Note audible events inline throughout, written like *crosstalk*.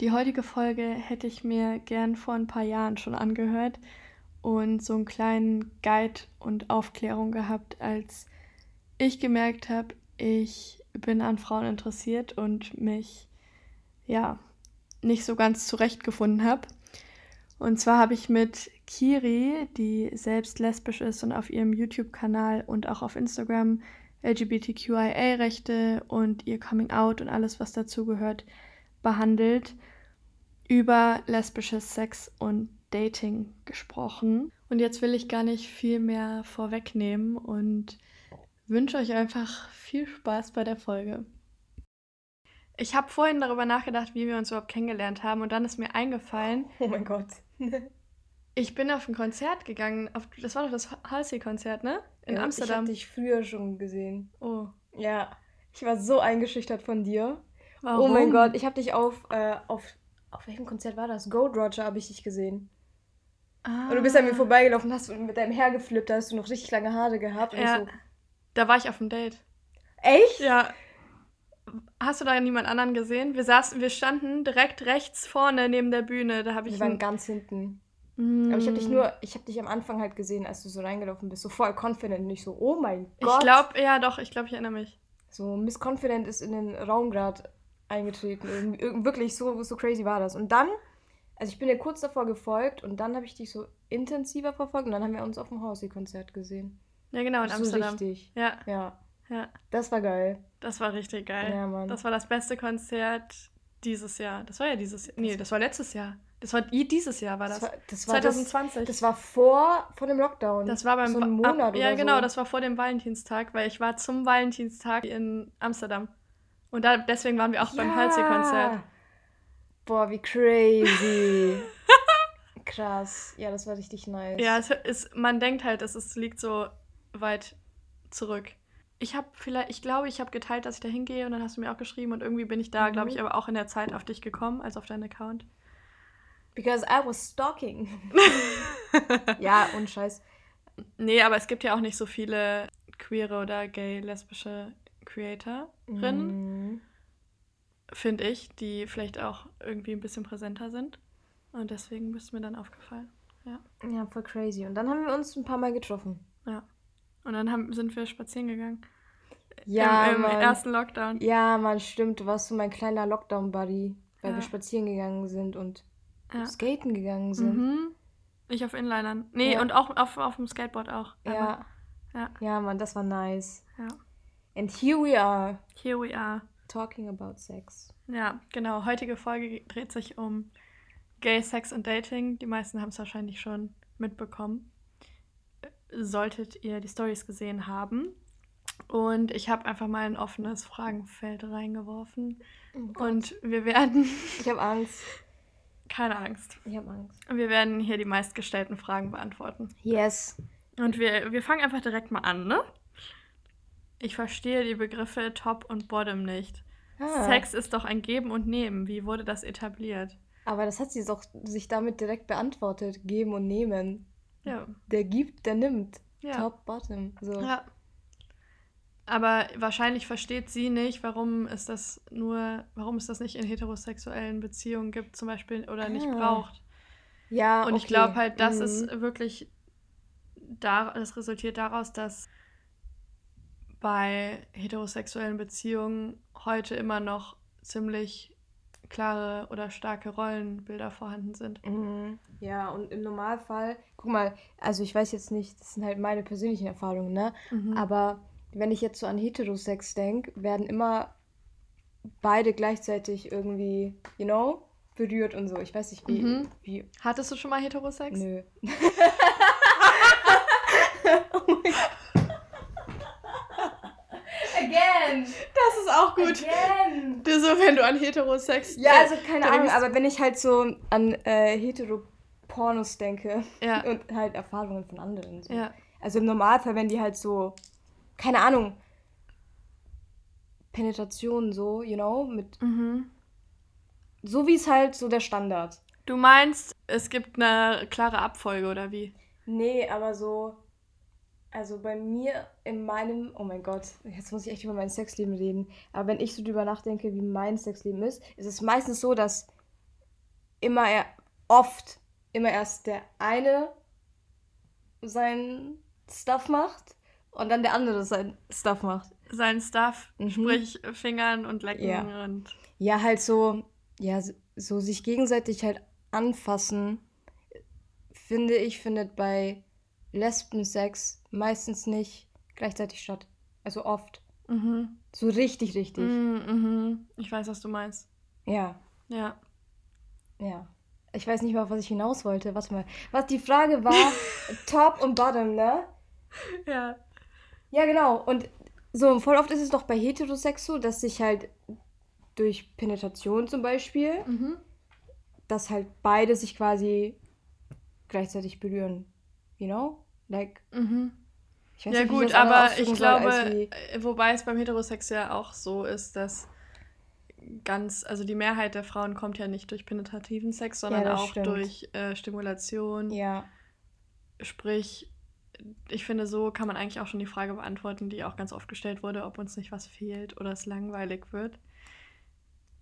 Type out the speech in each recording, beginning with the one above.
Die heutige Folge hätte ich mir gern vor ein paar Jahren schon angehört und so einen kleinen Guide und Aufklärung gehabt, als ich gemerkt habe, ich bin an Frauen interessiert und mich ja nicht so ganz zurechtgefunden habe. Und zwar habe ich mit Kiri, die selbst lesbisch ist und auf ihrem YouTube-Kanal und auch auf Instagram LGBTQIA-Rechte und ihr Coming Out und alles, was dazugehört, behandelt, über lesbisches Sex und Dating gesprochen. Und jetzt will ich gar nicht viel mehr vorwegnehmen und wünsche euch einfach viel Spaß bei der Folge. Ich habe vorhin darüber nachgedacht, wie wir uns überhaupt kennengelernt haben und dann ist mir eingefallen. Oh mein Gott. ich bin auf ein Konzert gegangen. Auf, das war doch das Halsey-Konzert, ne? In ja, Amsterdam. Ich habe dich früher schon gesehen. Oh. Ja. Ich war so eingeschüchtert von dir. Warum? Oh mein Gott, ich habe dich auf, äh, auf, auf welchem Konzert war das? Gold Roger habe ich dich gesehen. Ah. Und du bist an mir vorbeigelaufen, hast mit deinem Hair geflippt, da hast du noch richtig lange Haare gehabt. Und Ja. so, Da war ich auf dem Date. echt? Ja. Hast du da niemand anderen gesehen? Wir saßen, wir standen direkt rechts vorne neben der Bühne. Da habe ich. Wir waren ganz hinten. Mm. Aber ich habe dich nur, ich habe dich am Anfang halt gesehen, als du so reingelaufen bist, so voll confident und ich so, oh mein Gott. Ich glaube, ja, doch, ich glaube, ich erinnere mich. So Miss Confident ist in den Raum gerade eingetreten. Wirklich, so, so crazy war das. Und dann, also ich bin dir kurz davor gefolgt und dann habe ich dich so intensiver verfolgt und dann haben wir uns auf dem Housey-Konzert gesehen. Ja, genau, in so Amsterdam. richtig. Ja, Ja, ja. das war geil. Das war richtig geil. Ja, Mann. Das war das beste Konzert dieses Jahr. Das war ja dieses Jahr. Nee, das war letztes Jahr. Das war dieses Jahr war das. Das war, das war 2020. Das, das war vor, vor dem Lockdown. Das war beim so einen Monat Ja, oder genau, so. das war vor dem Valentinstag, weil ich war zum Valentinstag in Amsterdam. Und da, deswegen waren wir auch beim Ja. Halsey-Konzert. Boah, wie crazy. *laughs* Krass. Ja, das war richtig nice. Ja, es ist, man denkt halt, es ist, liegt so weit zurück. Ich habe vielleicht, ich glaube, ich habe geteilt, dass ich da hingehe und dann hast du mir auch geschrieben und irgendwie bin ich da, Mhm. glaube ich, aber auch in der Zeit auf dich gekommen, also auf deinen Account. Because I was stalking. *laughs* ja, und Scheiß. Nee, aber es gibt ja auch nicht so viele queere oder gay, lesbische Creatorinnen, Mhm. finde ich, die vielleicht auch irgendwie ein bisschen präsenter sind. Und deswegen bist du mir dann aufgefallen. Ja. Ja, voll crazy. Und dann haben wir uns ein paar Mal getroffen. ja. Und dann haben, sind wir spazieren gegangen. Ja, Im, im Mann. ersten Lockdown. Ja, Mann, stimmt. Du warst so mein kleiner Lockdown-Buddy, weil Ja. wir spazieren gegangen sind und Ja. skaten gegangen sind. Mhm. Ich auf Inlinern. Nee, Ja. und auch auf, auf dem Skateboard auch. Ja. Ja. Ja, Mann, das war nice. Ja. And here we are, Here we are. talking about sex. Ja, genau. Heutige Folge dreht sich um Gay Sex und Dating. Die meisten haben es wahrscheinlich schon mitbekommen. Solltet ihr die Stories gesehen haben. Und ich habe einfach mal ein offenes Fragenfeld reingeworfen. Und wir werden, ich habe Angst. keine Angst, Ich habe Angst. wir werden hier die meistgestellten Fragen beantworten. Yes. Und wir, wir fangen einfach direkt mal an, ne? Ich verstehe die Begriffe Top und Bottom nicht. Ah. Sex ist doch ein Geben und Nehmen. Wie wurde das etabliert? Aber das hat sie doch sich damit direkt beantwortet. Geben und nehmen. Ja. Der gibt, der nimmt. Ja. Top, bottom. So. Ja. Aber wahrscheinlich versteht sie nicht, warum es das nur, warum es das nicht in heterosexuellen Beziehungen gibt, zum Beispiel, oder nicht Ah. braucht. Ja, Und ich okay. glaube halt, das Mhm. ist wirklich, da, das resultiert daraus, dass bei heterosexuellen Beziehungen heute immer noch ziemlich klare oder starke Rollenbilder vorhanden sind. Mhm. Ja, und im Normalfall, guck mal, also ich weiß jetzt nicht, das sind halt meine persönlichen Erfahrungen, ne? Mhm. Aber wenn ich jetzt so an Heterosex denke, werden immer beide gleichzeitig irgendwie, you know, berührt und so. Ich weiß nicht, wie. Mhm. wie Hattest du schon mal Heterosex? nö. *laughs* *laughs* Again! Das ist auch gut. Again! Du, so, wenn du an Heterosex Ja, also keine Da Ahnung, denkst- aber wenn ich halt so an äh, Hetero-Pornos denke Ja, *laughs* und halt Erfahrungen von anderen. So. ja. Also im Normalfall, wenn die halt so, keine Ahnung, Penetration so, you know, mit Mhm. so wie es halt so der Standard. Du meinst, es gibt eine klare Abfolge oder wie? Nee, aber so, also bei mir in meinem, oh mein Gott, jetzt muss ich echt über mein Sexleben reden. Aber wenn ich so drüber nachdenke, wie mein Sexleben ist, ist es meistens so, dass immer er, oft immer erst der eine sein Stuff macht und dann der andere sein Stuff macht. Sein Stuff, mhm. sprich Fingern und Lecken ja. und. Ja, halt so, ja, so sich gegenseitig halt anfassen, finde ich, findet bei Lesbensex meistens nicht gleichzeitig statt. Also oft. Mhm. So richtig, richtig. Mhm, mhm. Ich weiß, was du meinst. Ja. Ja. Ja. Ich weiß nicht mal, auf was ich hinaus wollte. Warte mal. Was die Frage war, *laughs* Top und Bottom, ne? Ja. Ja, genau. Und so, voll oft ist es doch bei Heterosex so, dass sich halt durch Penetration zum Beispiel, mhm. dass halt beide sich quasi gleichzeitig berühren. You know? Like. Mhm. ja, nicht, gut, aber ich glaube, äh, wobei es beim Heterosex ja auch so ist, dass ganz, also die Mehrheit der Frauen kommt ja nicht durch penetrativen Sex, sondern ja, auch stimmt. durch äh, Stimulation. Ja. Sprich, ich finde, so kann man eigentlich auch schon die Frage beantworten, die auch ganz oft gestellt wurde, ob uns nicht was fehlt oder es langweilig wird.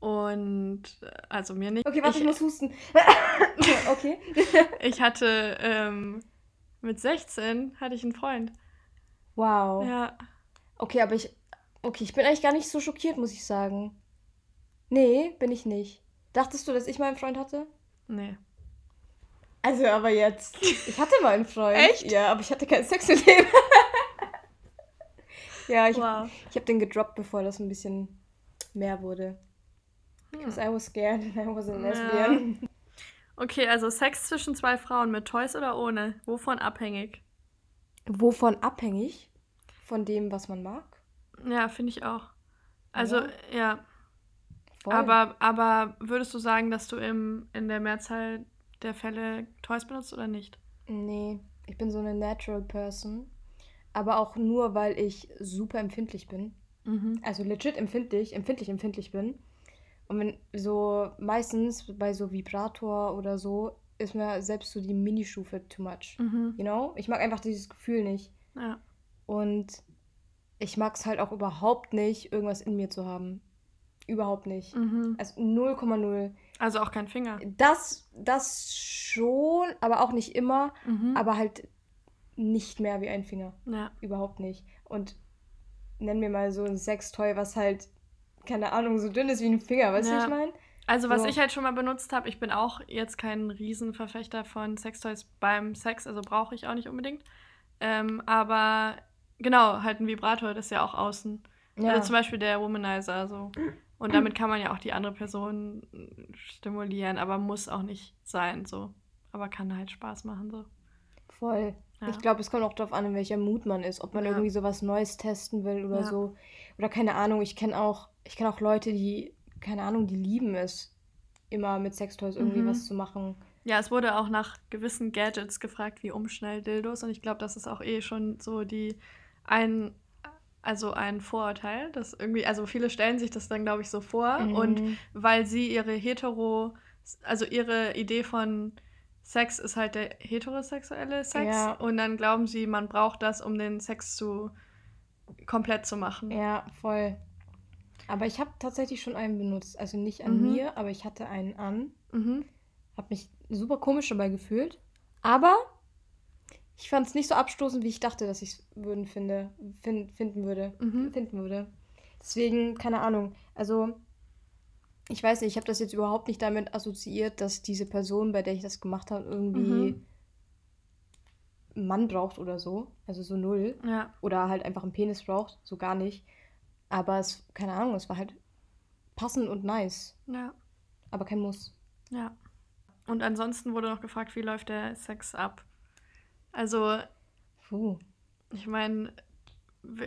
Und äh, also mir nicht. Okay, warte, ich, ich muss husten. *laughs* *laughs* okay. ich hatte ähm, mit 16 hatte ich einen Freund. Wow. Ja. Okay, aber ich. Okay, ich bin eigentlich gar nicht so schockiert, muss ich sagen. Nee, bin ich nicht. Dachtest du, dass ich mal einen Freund hatte? Nee. Also, aber jetzt. *laughs* Ich hatte mal einen Freund. Echt? Ja, aber ich hatte keinen Sex mit dem. *laughs* ja, ich, wow. ich habe den gedroppt, bevor das ein bisschen mehr wurde. Because hm. I was scared and I was a lesbian. Ja. Okay, also Sex zwischen zwei Frauen mit Toys oder ohne? Wovon abhängig? Wovon abhängig? Von dem, was man mag? Ja, finde ich auch. Also, ja. ja. Aber, aber würdest du sagen, dass du im, in der Mehrzahl der Fälle Toys benutzt oder nicht? Nee, ich bin so eine Natural Person. Aber auch nur, weil ich super empfindlich bin. Mhm. Also legit empfindlich, empfindlich, empfindlich bin. Und wenn so meistens bei so Vibrator oder so ist mir selbst so die Ministufe too much. Mhm. You know? Ich mag einfach dieses Gefühl nicht. Ja. Und ich mag es halt auch überhaupt nicht, irgendwas in mir zu haben. Überhaupt nicht. Mhm. Also 0,0. Also auch kein Finger. Das, das schon, aber auch nicht immer. Mhm. Aber halt nicht mehr wie ein Finger. Ja. Überhaupt nicht. Und nenn mir mal so ein Sextoy, was halt, keine Ahnung, so dünn ist wie ein Finger, weißt du, ja. was ich meine? Also, was so. ich halt schon mal benutzt habe, ich bin auch jetzt kein Riesenverfechter von Sextoys beim Sex, also brauche ich auch nicht unbedingt. Ähm, aber genau, halt ein Vibrator, das ist ja auch außen. Ja. Also zum Beispiel der Womanizer, so. Und damit kann man ja auch die andere Person stimulieren, aber muss auch nicht sein, so. Aber kann halt Spaß machen, so. Voll. Ja. Ich glaube, es kommt auch darauf an, in welcher Mut man ist, ob man ja. irgendwie sowas Neues testen will oder ja. so. Oder keine Ahnung, ich kenne auch, ich kenne auch Leute, die, keine Ahnung, die lieben es, immer mit Sextoys irgendwie mhm. was zu machen. Ja, es wurde auch nach gewissen Gadgets gefragt, wie Umschnell-Dildos. Und ich glaube, das ist auch eh schon so die ein also ein Vorurteil, dass irgendwie, also viele stellen sich das dann, glaube ich, so vor. Mhm. Und weil sie ihre hetero, also ihre Idee von Sex ist halt der heterosexuelle Sex. Ja. Und dann glauben sie, man braucht das, um den Sex zu komplett zu machen. Ja, voll. Aber ich habe tatsächlich schon einen benutzt. Also nicht an mhm. mir, aber ich hatte einen an. Mhm. Habe mich super komisch dabei gefühlt. Aber ich fand es nicht so abstoßend, wie ich dachte, dass ich es würden finde, find, finden würde. Mhm. Finden würde. Deswegen, keine Ahnung. Also, ich weiß nicht, ich habe das jetzt überhaupt nicht damit assoziiert, dass diese Person, bei der ich das gemacht habe, irgendwie mhm. Einen Mann braucht oder so. Also so null. Ja. Oder halt einfach einen Penis braucht. So gar nicht. Aber es, keine Ahnung, es war halt passend und nice. Ja. Aber kein Muss. Ja. Und ansonsten wurde noch gefragt, wie läuft der Sex ab? Also, Puh. ich meine,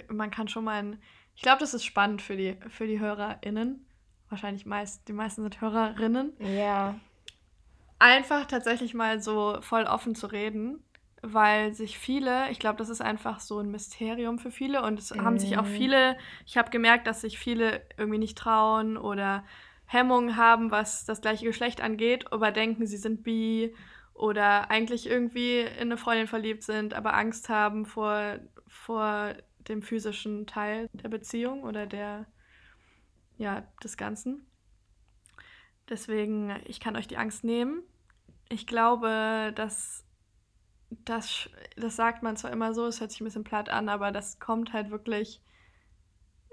man kann schon mal ein. Ich glaube, das ist spannend für die, für die HörerInnen. Wahrscheinlich meist, die meisten sind Hörerinnen. Ja. Einfach tatsächlich mal so voll offen zu reden, weil sich viele, ich glaube, das ist einfach so ein Mysterium für viele und es mm. haben sich auch mhm. viele, ich habe gemerkt, dass sich viele irgendwie nicht trauen oder Hemmungen haben, was das gleiche Geschlecht angeht, aber denken, sie sind bi oder eigentlich irgendwie in eine Freundin verliebt sind, aber Angst haben vor, vor dem physischen Teil der Beziehung oder der, ja, des Ganzen. Deswegen, ich kann euch die Angst nehmen. Ich glaube, dass das, das sagt man zwar immer so, es hört sich ein bisschen platt an, aber das kommt halt wirklich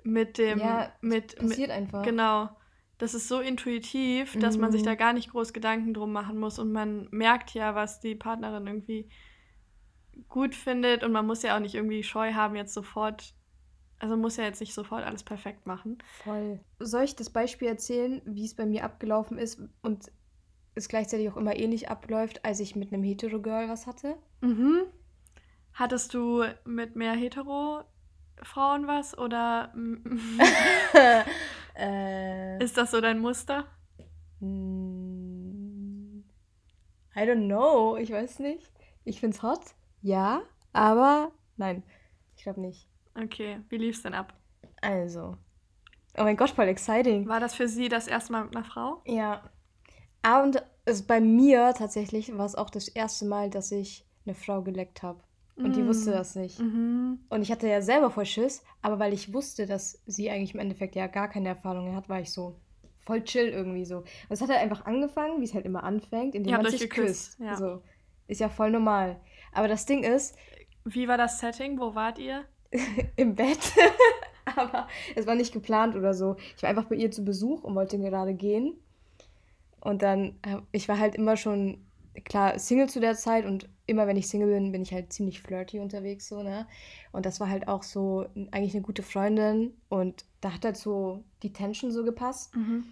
mit dem. Ja, mit, passiert mit, einfach. Genau. Das ist so intuitiv, dass mhm. man sich da mhm. gar nicht groß Gedanken drum machen muss und man merkt ja, was die Partnerin irgendwie gut findet und man muss ja auch nicht irgendwie Scheu haben, jetzt sofort also muss ja jetzt nicht sofort alles perfekt machen. Voll. Soll ich das Beispiel erzählen, wie es bei mir abgelaufen ist und es gleichzeitig auch immer ähnlich abläuft, als ich mit einem Hetero-Girl was hatte? Mhm. Hattest du mit mehr Hetero-Frauen was oder *laughs* äh, ist das so dein Muster? Mm, I don't know, ich weiß nicht. Ich find's hot, ja, aber nein, ich glaube nicht. Okay, wie lief's denn ab? Also. Oh mein Gott, voll exciting. War das für Sie das erste Mal mit einer Frau? Ja. Aber und also bei mir tatsächlich war es auch das erste Mal, dass ich eine Frau geleckt habe. Und mm. die wusste das nicht. Mhm. Und ich hatte ja selber voll Schiss, aber weil ich wusste, dass sie eigentlich im Endeffekt ja gar keine Erfahrungen hat, war ich so voll chill irgendwie so. Und es hat halt einfach angefangen, wie es halt immer anfängt, indem man sich geküsst. küsst. Ja. So. Ist ja voll normal. Aber das Ding ist. Wie war das Setting? Wo wart ihr? *laughs* im Bett. *laughs* Aber es war nicht geplant oder so. Ich war einfach bei ihr zu Besuch und wollte gerade gehen. Und dann, ich war halt immer schon, klar, Single zu der Zeit und immer wenn ich Single bin, bin ich halt ziemlich flirty unterwegs, so, ne? Und das war halt auch so eigentlich eine gute Freundin und da hat halt so die Tension so gepasst. Mhm.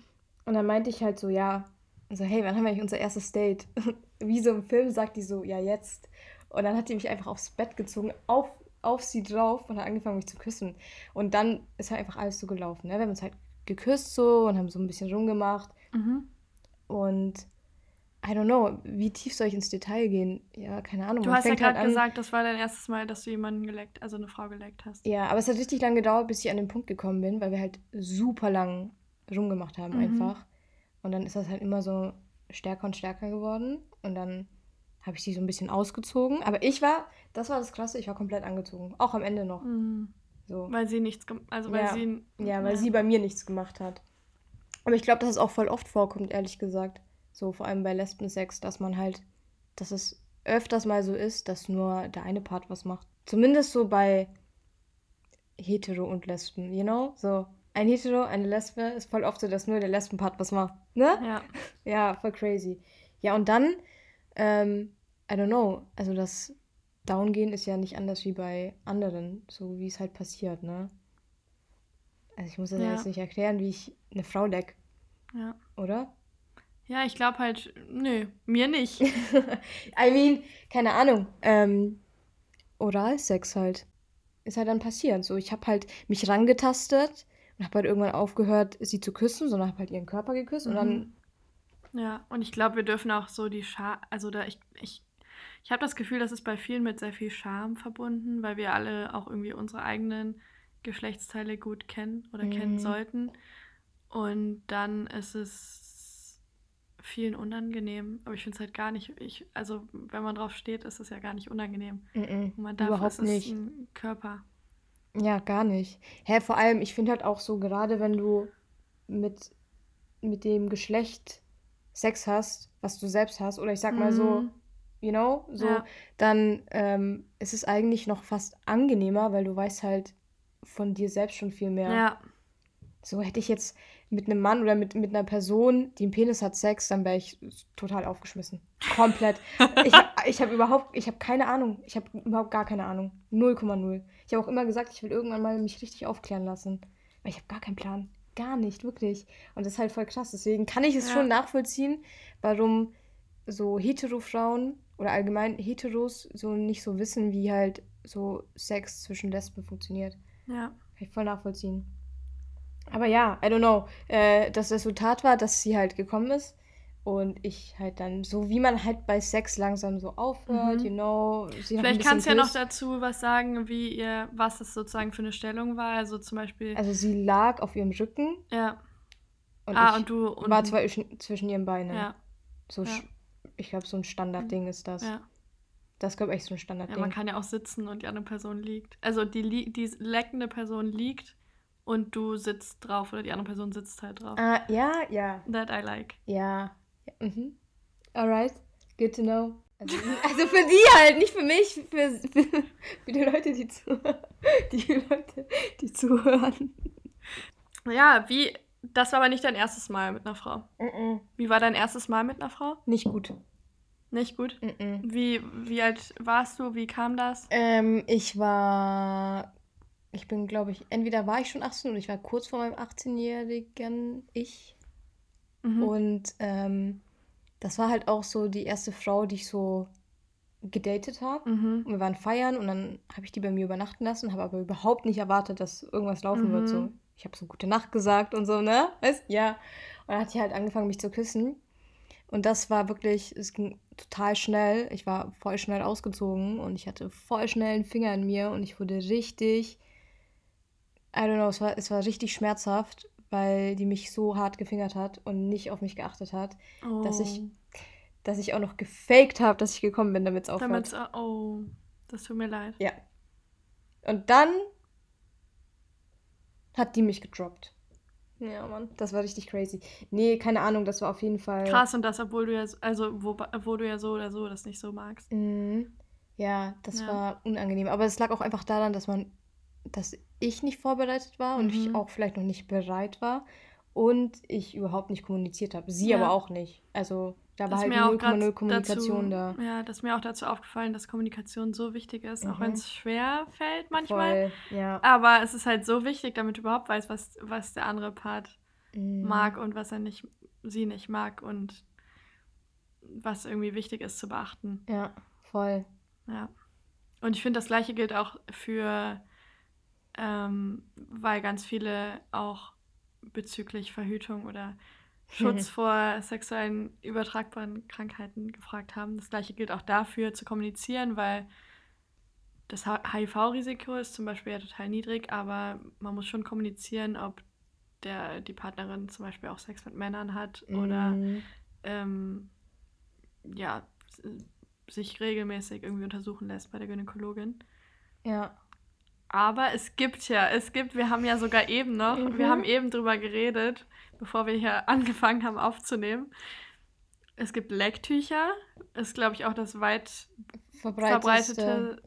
Und dann meinte ich halt so, ja, so, hey, wann haben wir eigentlich unser erstes Date? *laughs* Wie so im Film sagt die so, ja, jetzt. Und dann hat die mich einfach aufs Bett gezogen, auf auf sie drauf und hat angefangen, mich zu küssen. Und dann ist halt einfach alles so gelaufen. Ne? Wir haben uns halt geküsst so und haben so ein bisschen rumgemacht. Mhm. Und I don't know, wie tief soll ich ins Detail gehen? Ja, keine Ahnung. Du hast ja gerade halt gesagt, das war dein erstes Mal, dass du jemanden geleckt, also eine Frau geleckt hast. Ja, aber es hat richtig lange gedauert, bis ich an den Punkt gekommen bin, weil wir halt super lang rumgemacht haben mhm. einfach. Und dann ist das halt immer so stärker und stärker geworden. Und dann habe ich sie so ein bisschen ausgezogen. Aber ich war, das war das Klasse, ich war komplett angezogen. Auch am Ende noch. Mhm. So. Weil sie nichts, also weil ja. sie... Ja, weil ja. sie bei mir nichts gemacht hat. Aber ich glaube, dass es auch voll oft vorkommt, ehrlich gesagt. So vor allem bei Lesben-Sex, dass man halt, dass es öfters mal so ist, dass nur der eine Part was macht. Zumindest so bei Hetero und Lesben, you know? So, ein Hetero, eine Lesbe ist voll oft so, dass nur der Lesben-Part was macht, ne? Ja. *laughs* Ja, voll crazy. Ja, und dann ähm, I don't know. Also das Downgehen ist ja nicht anders wie bei anderen, so wie es halt passiert, ne? Also ich muss das ja. jetzt nicht erklären, wie ich eine Frau leck. Ja. Oder? Ja, ich glaube halt, nö, mir nicht. *laughs* I mean, keine Ahnung. Ähm, Oralsex halt. Ist halt dann passiert. So, ich habe halt mich rangetastet und habe halt irgendwann aufgehört, sie zu küssen, sondern habe halt ihren Körper geküsst mhm. und dann mhm. Ja, und ich glaube, wir dürfen auch so die Scham, also da ich, ich, ich habe das Gefühl, das ist bei vielen mit sehr viel Scham verbunden, weil wir alle auch irgendwie unsere eigenen Geschlechtsteile gut kennen oder mhm. kennen sollten. Und dann ist es vielen unangenehm. Aber ich finde es halt gar nicht, ich, also wenn man drauf steht, ist es ja gar nicht unangenehm. Mhm. Man darf, Überhaupt nicht. ein Körper. Ja, gar nicht. Hä, vor allem, ich finde halt auch so, gerade wenn du mit, mit dem Geschlecht Sex hast, was du selbst hast, oder ich sag mal so, mhm. you know, so, ja. dann ähm, ist es eigentlich noch fast angenehmer, weil du weißt halt von dir selbst schon viel mehr. Ja. So hätte ich jetzt mit einem Mann oder mit, mit einer Person, die einen Penis hat, Sex, dann wäre ich total aufgeschmissen. Komplett. ich habe *laughs* ich hab überhaupt, ich habe keine Ahnung. Ich habe überhaupt gar keine Ahnung. 0,0. Ich habe auch immer gesagt, ich will irgendwann mal mich richtig aufklären lassen. Weil ich habe gar keinen Plan. Gar nicht, wirklich. Und das ist halt voll krass. Deswegen kann ich es ja. schon nachvollziehen, warum so Hetero-Frauen oder allgemein Heteros so nicht so wissen, wie halt so Sex zwischen Lesben funktioniert. Ja. Kann ich voll nachvollziehen. Aber ja, I don't know. Äh, das Resultat war, dass sie halt gekommen ist. Und ich halt dann, so wie man halt bei Sex langsam so aufhört, mhm. you know. Vielleicht kannst du ja noch dazu was sagen, wie ihr, was das sozusagen für eine Stellung war. Also zum Beispiel. Also sie lag auf ihrem Rücken. Ja. Und ah, und du. Und war zwischen, zwischen ihren Beinen. Ja. So, ja. ich glaube, so ein Standardding ist das. Ja. Das glaube ich echt so ein Standardding. Ja, man kann ja auch sitzen und die andere Person liegt. Also die, die leckende Person liegt und du sitzt drauf oder die andere Person sitzt halt drauf. Ah, ja, ja. That I like. Ja. ja mhm. Alright. Good to know. Also, *laughs* also, für die halt, nicht für mich, für, für, für die Leute, die zuhören. *laughs* Die Leute, die zuhören. Ja, wie. Das war aber nicht dein erstes Mal mit einer Frau. Mm -mm. Wie war dein erstes Mal mit einer Frau? Nicht gut. Nicht gut? Mm wie, wie alt warst du? Wie kam das? Ähm, ich war. Ich bin, glaube ich, entweder war ich schon 18 oder ich war kurz vor meinem 18-jährigen Ich. Mhm. Und ähm, das war halt auch so die erste Frau, die ich so gedatet habe. Mhm. wir waren feiern und dann habe ich die bei mir übernachten lassen, habe aber überhaupt nicht erwartet, dass irgendwas laufen mhm. wird. So. Mhm. Ich habe so gute Nacht gesagt und so, ne? Weißt Ja. Und dann hat sie halt angefangen, mich zu küssen. Und das war wirklich, es ging total schnell. Ich war voll schnell ausgezogen und ich hatte voll schnell einen Finger in mir und ich wurde richtig, I don't know, es war, es war richtig schmerzhaft weil die mich so hart gefingert hat und nicht auf mich geachtet hat, oh. dass ich oh. dass ich auch noch gefaked habe, dass ich gekommen bin, damit es aufhört. Damit's, oh, das tut mir leid. Ja. Und dann hat die mich gedroppt. Ja, Mann, das war richtig crazy. Nee, keine Ahnung, das war auf jeden Fall. Krass, und das, obwohl du ja, also, wo, obwohl du ja so oder so das nicht so magst. Mhm. Ja, das ja. war unangenehm. Aber es lag auch einfach daran, dass man dass ich nicht vorbereitet war und mhm. ich auch vielleicht noch nicht bereit war und ich überhaupt nicht kommuniziert habe. Sie ja. aber auch nicht. Also da war halt 0,0 Kommunikation dazu, da. Ja, das ist mir auch dazu aufgefallen, dass Kommunikation so wichtig ist, mhm. auch wenn es schwer fällt manchmal. Voll, ja. Aber es ist halt so wichtig, damit du überhaupt weißt, was, was der andere Part mhm. mag und was er nicht, sie nicht mag und was irgendwie wichtig ist zu beachten. Ja, voll. Ja. Und ich finde, das gleiche gilt auch für ähm, weil ganz viele auch bezüglich Verhütung oder Schutz vor sexuellen übertragbaren Krankheiten gefragt haben. Das gleiche gilt auch dafür zu kommunizieren, weil das HIV-Risiko ist zum Beispiel ja total niedrig, aber man muss schon kommunizieren, ob der, die Partnerin zum Beispiel auch Sex mit Männern hat mhm. oder ähm, ja, sich regelmäßig irgendwie untersuchen lässt bei der Gynäkologin. Ja. Aber es gibt ja, es gibt, wir haben ja sogar eben noch, mhm. wir haben eben drüber geredet, bevor wir hier *laughs* angefangen haben aufzunehmen. Es gibt Lecktücher, ist glaube ich auch das weit verbreitete,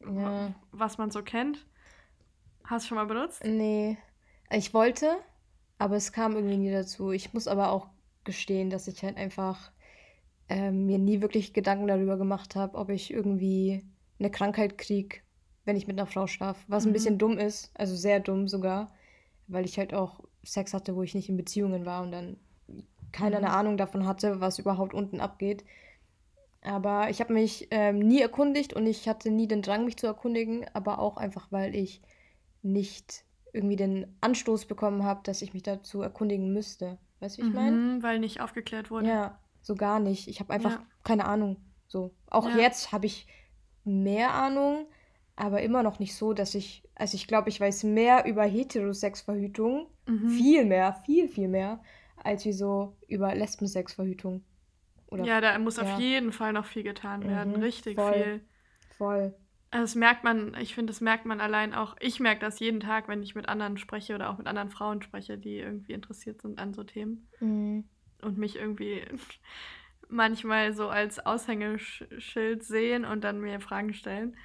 ja. was man so kennt. Hast du schon mal benutzt? Nee. Ich wollte, aber es kam irgendwie nie dazu. Ich muss aber auch gestehen, dass ich halt einfach äh, mir nie wirklich Gedanken darüber gemacht habe, ob ich irgendwie eine Krankheit kriege wenn ich mit einer Frau schlafe. Was mhm. ein bisschen dumm ist, also sehr dumm sogar, weil ich halt auch Sex hatte, wo ich nicht in Beziehungen war und dann keiner eine mhm. Ahnung davon hatte, was überhaupt unten abgeht. Aber ich habe mich ähm, nie erkundigt und ich hatte nie den Drang, mich zu erkundigen, aber auch einfach, weil ich nicht irgendwie den Anstoß bekommen habe, dass ich mich dazu erkundigen müsste. Weißt du, wie ich meine? Mhm, weil nicht aufgeklärt wurde. Ja, so gar nicht. Ich habe einfach ja. keine Ahnung. So. Auch ja. jetzt habe ich mehr Ahnung, aber immer noch nicht so, dass ich, also ich glaube, ich weiß mehr über Heterosexverhütung, mhm. viel mehr, viel, viel mehr, als wie so über Lesbensexverhütung. Oder, ja, da muss ja. auf jeden Fall noch viel getan werden, mhm, richtig voll, viel. Voll. Also das merkt man, ich finde, das merkt man allein auch, ich merke das jeden Tag, wenn ich mit anderen spreche oder auch mit anderen Frauen spreche, die irgendwie interessiert sind an so Themen. Mhm. Und mich irgendwie *laughs* manchmal so als Aushängeschild sehen und dann mir Fragen stellen.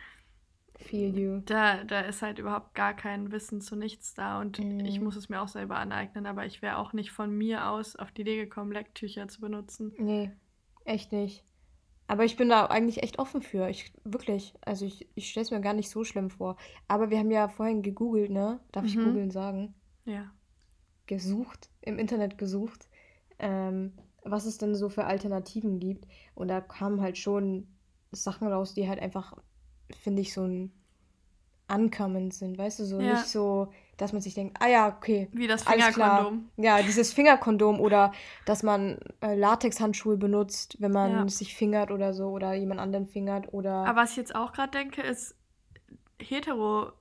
Feel you. Da, da ist halt überhaupt gar kein Wissen zu nichts da und mm. ich muss es mir auch selber aneignen, aber ich wäre auch nicht von mir aus auf die Idee gekommen, Lecktücher zu benutzen. Nee, echt nicht. Aber ich bin da eigentlich echt offen für. Ich wirklich. Also ich, ich stelle es mir gar nicht so schlimm vor. Aber wir haben ja vorhin gegoogelt, ne? Darf mhm. ich googeln sagen? Ja. Gesucht, im Internet gesucht, ähm, was es denn so für Alternativen gibt. Und da kamen halt schon Sachen raus, die halt einfach finde ich, so ein Ankommen sind, weißt du, so ja. nicht so, dass man sich denkt, ah ja, okay. Wie das Fingerkondom. Ja, dieses Fingerkondom oder dass man äh, Latexhandschuhe benutzt, wenn man ja. sich fingert oder so oder jemand anderen fingert oder. Aber was ich jetzt auch gerade denke, ist Heteropaare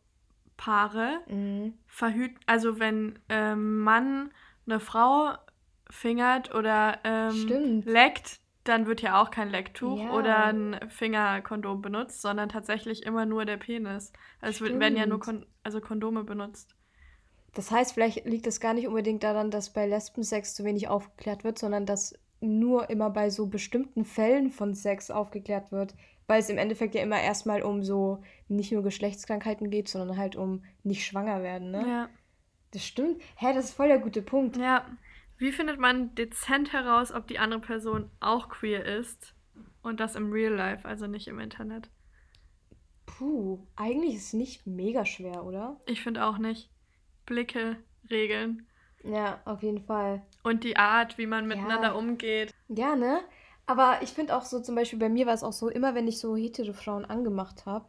mhm. verhüten, also wenn ähm, Mann eine Frau fingert oder ähm, leckt, dann wird ja auch kein Lecktuch ja. oder ein Fingerkondom benutzt, sondern tatsächlich immer nur der Penis. Also es werden ja nur Kon also Kondome benutzt. Das heißt, vielleicht liegt es gar nicht unbedingt daran, dass bei Lesbensex zu wenig aufgeklärt wird, sondern dass nur immer bei so bestimmten Fällen von Sex aufgeklärt wird, weil es im Endeffekt ja immer erstmal um so nicht nur Geschlechtskrankheiten geht, sondern halt um nicht schwanger werden, ne? Ja. Das stimmt. Hä, das ist voll der gute Punkt. Ja. Wie findet man dezent heraus, ob die andere Person auch queer ist und das im Real Life, also nicht im Internet? Puh, eigentlich ist es nicht mega schwer, oder? Ich finde auch nicht. Blicke, Regeln. Ja, auf jeden Fall. Und die Art, wie man miteinander ja. umgeht. Ja, ne? Aber ich finde auch so, zum Beispiel bei mir war es auch so, immer wenn ich so hetero Frauen angemacht habe,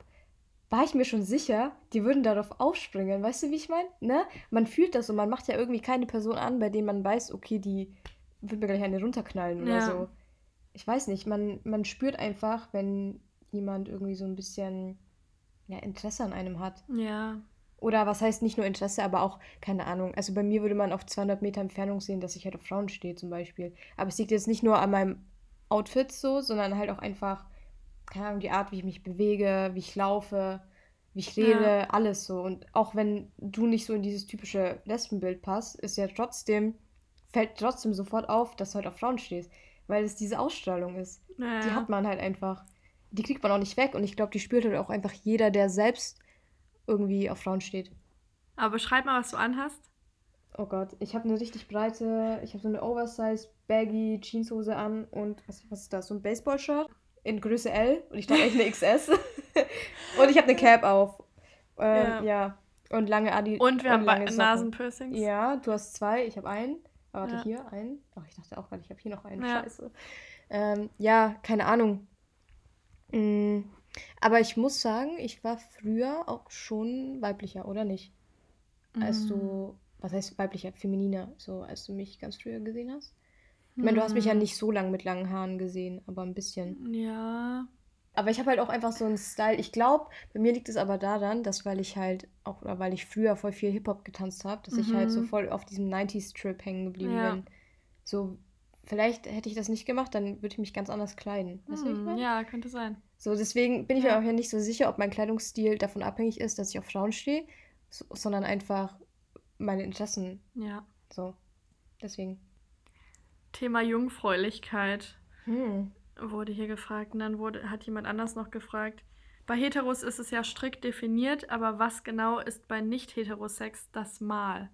war ich mir schon sicher, die würden darauf aufspringen. Weißt du, wie ich meine? Ne? Man fühlt das und man macht ja irgendwie keine Person an, bei denen man weiß, okay, die wird mir gleich eine runterknallen oder ja. so. Ich weiß nicht, man, man spürt einfach, wenn jemand irgendwie so ein bisschen ja, Interesse an einem hat. Ja. Oder was heißt nicht nur Interesse, aber auch, keine Ahnung. Also bei mir würde man auf 200 Meter Entfernung sehen, dass ich halt auf Frauen stehe zum Beispiel. Aber es liegt jetzt nicht nur an meinem Outfit so, sondern halt auch einfach, keine Ahnung, die Art, wie ich mich bewege, wie ich laufe, wie ich rede, ja. alles so. Und auch wenn du nicht so in dieses typische Lesbenbild passt, ist ja trotzdem, fällt trotzdem sofort auf, dass du halt auf Frauen stehst. Weil es diese Ausstrahlung ist. Ja. Die hat man halt einfach. Die kriegt man auch nicht weg. Und ich glaube, die spürt halt auch einfach jeder, der selbst irgendwie auf Frauen steht. Aber beschreib mal, was du anhast. Oh Gott, ich habe eine richtig breite, ich habe so eine Oversize Baggy Jeanshose an und was, was ist das? So ein Baseball-Shirt in Größe L und ich trage echt eine *laughs* XS. *laughs* und ich habe eine Cap auf. Ähm, ja. ja. Und lange Adi. Und wir und haben Nasenpiercings. Ja, du hast zwei, ich habe einen. warte, ja. hier einen. Ach, ich dachte auch gerade, ich habe hier noch einen. Ja. Scheiße. Ähm, ja, keine Ahnung. Mhm. Aber ich muss sagen, ich war früher auch schon weiblicher, oder nicht? Mhm. Als du, mm. was heißt weiblicher, femininer, so als du mich ganz früher gesehen hast? Ich meine, du hast mich ja mm. nicht so lang mit langen Haaren gesehen, aber ein bisschen. Ja. Aber ich habe halt auch einfach so einen Style. Ich glaube, bei mir liegt es aber daran, dass weil ich halt auch, oder weil ich früher voll viel Hip-Hop getanzt habe, dass mhm. ich halt so mhm. voll auf diesem 90s-Trip hängen geblieben ja. bin. So vielleicht hätte ich das nicht gemacht, dann würde ich mich ganz anders kleiden. Weißt hm, du, Ja, könnte sein. So, deswegen bin ich ja. mir auch ja nicht so sicher, ob mein Kleidungsstil davon abhängig ist, dass ich auf Frauen stehe, so, sondern einfach meine Interessen. Ja. So, deswegen. Thema Jungfräulichkeit hm. wurde hier gefragt und dann wurde, hat jemand anders noch gefragt. Bei Heteros ist es ja strikt definiert, aber was genau ist bei Nicht-Heterosex das Mal?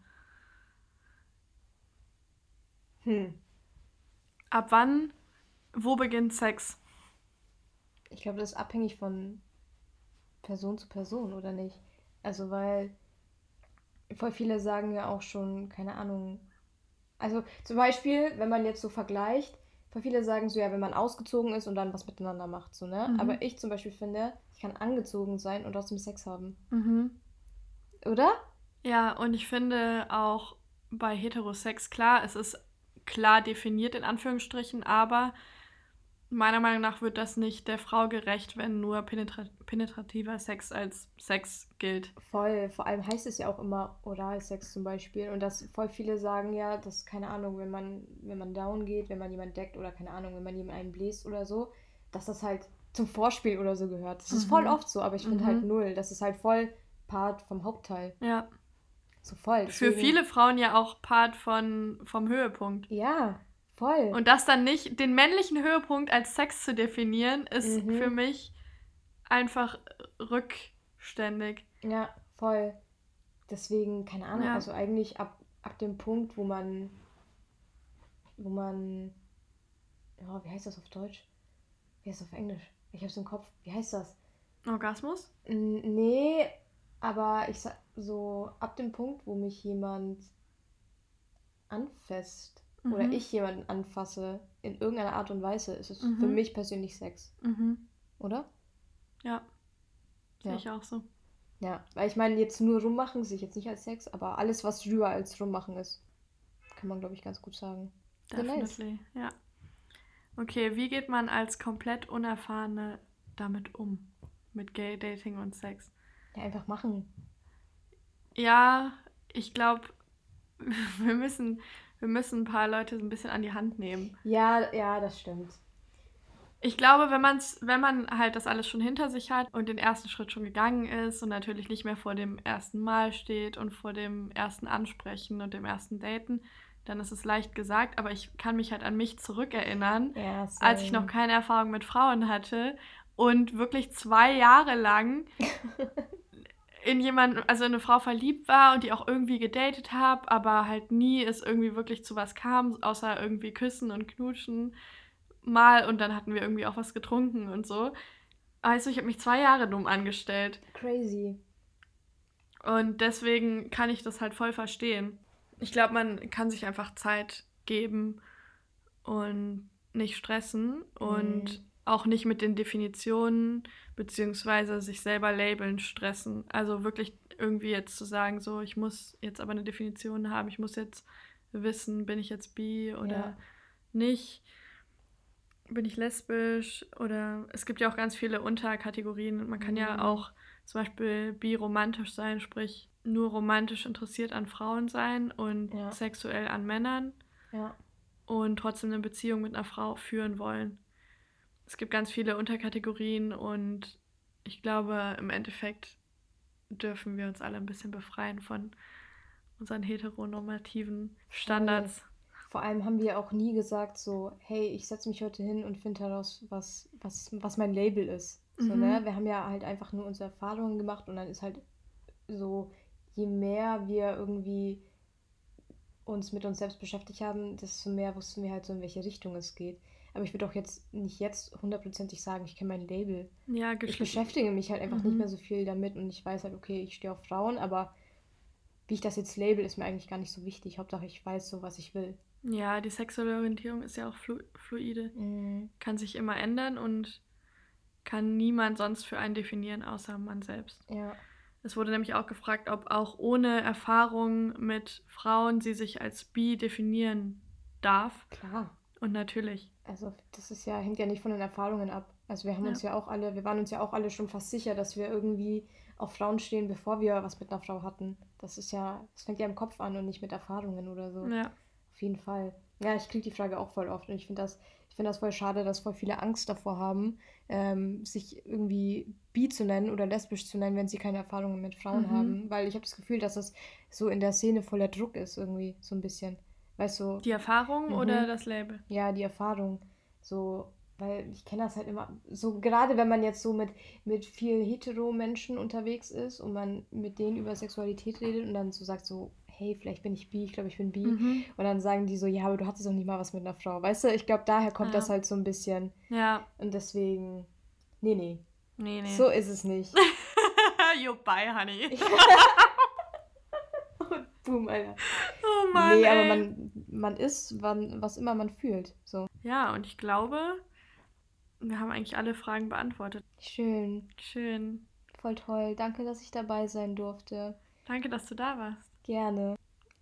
Hm. Ab wann, wo beginnt Sex? Ich glaube, das ist abhängig von Person zu Person, oder nicht? Also, weil voll viele sagen ja auch schon, keine Ahnung. Also, zum Beispiel, wenn man jetzt so vergleicht, voll viele sagen so, ja, wenn man ausgezogen ist und dann was miteinander macht, so, ne? Mhm. Aber ich zum Beispiel finde, ich kann angezogen sein und trotzdem Sex haben. Mhm. Oder? Ja, und ich finde auch bei Heterosex, klar, es ist klar definiert, in Anführungsstrichen, aber meiner Meinung nach wird das nicht der Frau gerecht, wenn nur penetra penetrativer Sex als Sex gilt. Voll, vor allem heißt es ja auch immer Oralsex zum Beispiel. Und dass voll viele sagen ja, dass, keine Ahnung, wenn man, wenn man down geht, wenn man jemanden deckt oder keine Ahnung, wenn man jemanden einen bläst oder so, dass das halt zum Vorspiel oder so gehört. Das mhm. ist voll oft so, aber ich finde halt mhm. halt null. Das ist halt voll Part vom Hauptteil. Ja. So voll. Deswegen... Für viele Frauen ja auch Part von, vom Höhepunkt. Ja, voll. Und das dann nicht, den männlichen Höhepunkt als Sex zu definieren, ist mhm. für mich einfach rückständig. Ja, voll. Deswegen, keine Ahnung, ja. also eigentlich ab, ab dem Punkt, wo man, wo man, ja, wie heißt das auf Deutsch? Wie heißt das auf Englisch? Ich hab's im Kopf. Wie heißt das? Orgasmus? Nee, aber ich sag so, ab dem Punkt, wo mich jemand anfasst mhm. oder ich jemanden anfasse, in irgendeiner Art und Weise, ist es mhm. für mich persönlich Sex. Mhm. Oder? Ja. Sehe ja. ich auch so. Ja, weil ich meine, jetzt nur rummachen sehe ich jetzt nicht als Sex, aber alles, was drüber als rummachen ist, kann man, glaube ich, ganz gut sagen. Definitely, ja. Okay, wie geht man als komplett Unerfahrene damit um? Mit Gay Dating und Sex? Ja, einfach machen. Ja, ich glaube, *laughs* wir müssen, wir müssen ein paar Leute so ein bisschen an die Hand nehmen. Ja, ja, das stimmt. Ich glaube, wenn, man's, wenn man halt das alles schon hinter sich hat und den ersten Schritt schon gegangen ist und natürlich nicht mehr vor dem ersten Mal steht und vor dem ersten Ansprechen und dem ersten Daten, dann ist es leicht gesagt. Aber ich kann mich halt an mich zurückerinnern, Ja, als ich noch keine Erfahrung mit Frauen hatte und wirklich zwei Jahre lang *laughs* in jemanden, also in eine Frau verliebt war und die auch irgendwie gedatet habe, aber halt nie es irgendwie wirklich zu was kam, außer irgendwie küssen und knutschen mal und dann hatten wir irgendwie auch was getrunken und so. Also ich habe mich zwei Jahre dumm angestellt Crazy. und deswegen kann ich das halt voll verstehen. Ich glaube, man kann sich einfach Zeit geben und nicht stressen und Mhm. Auch nicht mit den Definitionen beziehungsweise sich selber labeln stressen. Also wirklich irgendwie jetzt zu sagen, so ich muss jetzt aber eine Definition haben, ich muss jetzt wissen, bin ich jetzt bi oder Ja. nicht, bin ich lesbisch oder es gibt ja auch ganz viele Unterkategorien. Man kann ja Mhm. auch zum Beispiel biromantisch sein, sprich nur romantisch interessiert an Frauen sein und Ja. sexuell an Männern Ja. und trotzdem eine Beziehung mit einer Frau führen wollen. Es gibt ganz viele Unterkategorien und ich glaube, im Endeffekt dürfen wir uns alle ein bisschen befreien von unseren heteronormativen Standards. Vor allem haben wir auch nie gesagt so, hey, ich setze mich heute hin und finde heraus, was, was, was mein Label ist. So, Mhm. ne? Wir haben ja halt einfach nur unsere Erfahrungen gemacht und dann ist halt so, je mehr wir irgendwie uns mit uns selbst beschäftigt haben, desto mehr wussten wir halt so, in welche Richtung es geht. Aber ich würde auch jetzt nicht jetzt hundertprozentig sagen, ich kenne mein Label. Ja, Ich beschäftige mich halt einfach nicht Mhm. mehr so viel damit und ich weiß halt, okay, ich stehe auf Frauen, aber wie ich das jetzt label, ist mir eigentlich gar nicht so wichtig. Hauptsache, ich weiß so, was ich will. Ja, die sexuelle Orientierung ist ja auch flu fluide. Mhm. Kann sich immer ändern und kann niemand sonst für einen definieren, außer man selbst. Ja. Es wurde nämlich auch gefragt, ob auch ohne Erfahrung mit Frauen sie sich als bi definieren darf. Klar. Und natürlich. Also das ist ja, hängt ja nicht von den Erfahrungen ab. Also wir haben Ja. uns ja auch alle, wir waren uns ja auch alle schon fast sicher, dass wir irgendwie auf Frauen stehen, bevor wir was mit einer Frau hatten. Das ist ja, das fängt ja im Kopf an und nicht mit Erfahrungen oder so. Ja. Auf jeden Fall. Ja, ich kriege die Frage auch voll oft und ich finde das, ich finde das voll schade, dass voll viele Angst davor haben, ähm, sich irgendwie bi zu nennen oder lesbisch zu nennen, wenn sie keine Erfahrungen mit Frauen Mhm. haben. Weil ich habe das Gefühl, dass das so in der Szene voller Druck ist, irgendwie, so ein bisschen. Weißt du, Die Erfahrung Mhm. oder das Label? ja, die Erfahrung. So, weil ich kenne das halt immer, so gerade wenn man jetzt so mit, mit viel Hetero-Menschen unterwegs ist und man mit denen über Sexualität redet und dann so sagt so, hey, vielleicht bin ich bi, ich glaube, ich bin bi. Mhm. Und dann sagen die so, ja, aber du hattest doch nicht mal was mit einer Frau. Weißt du, ich glaube, daher kommt Ja. das halt so ein bisschen. Ja. Und deswegen, nee, nee, Nee, nee. so ist es nicht. *laughs* you bye, honey. *laughs* Boom, Alter. Mann, nee, aber ey. man, man ist, wann, was immer man fühlt. So. Ja, und ich glaube, wir haben eigentlich alle Fragen beantwortet. Schön, Schön. voll toll. Danke, dass ich dabei sein durfte. Danke, dass du da warst. Gerne.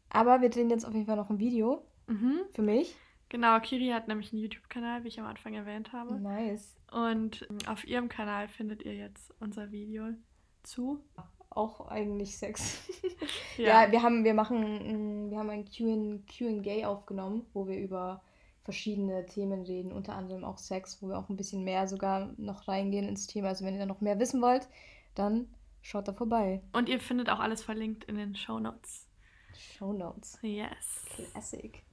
Aber wir drehen jetzt auf jeden Fall noch ein Video Mhm. für mich. Genau, Kiri hat nämlich einen YouTube-Kanal, wie ich am Anfang erwähnt habe. Nice. Und auf ihrem Kanal findet ihr jetzt unser Video zu. Auch eigentlich Sex. *laughs* Ja, Ja. wir haben, wir machen, wir haben ein Q&A aufgenommen, wo wir über verschiedene Themen reden, unter anderem auch Sex, wo wir auch ein bisschen mehr sogar noch reingehen ins Thema. Also wenn ihr da noch mehr wissen wollt, dann schaut da vorbei. Und ihr findet auch alles verlinkt in den Show Notes. Show Notes. Yes. Classic.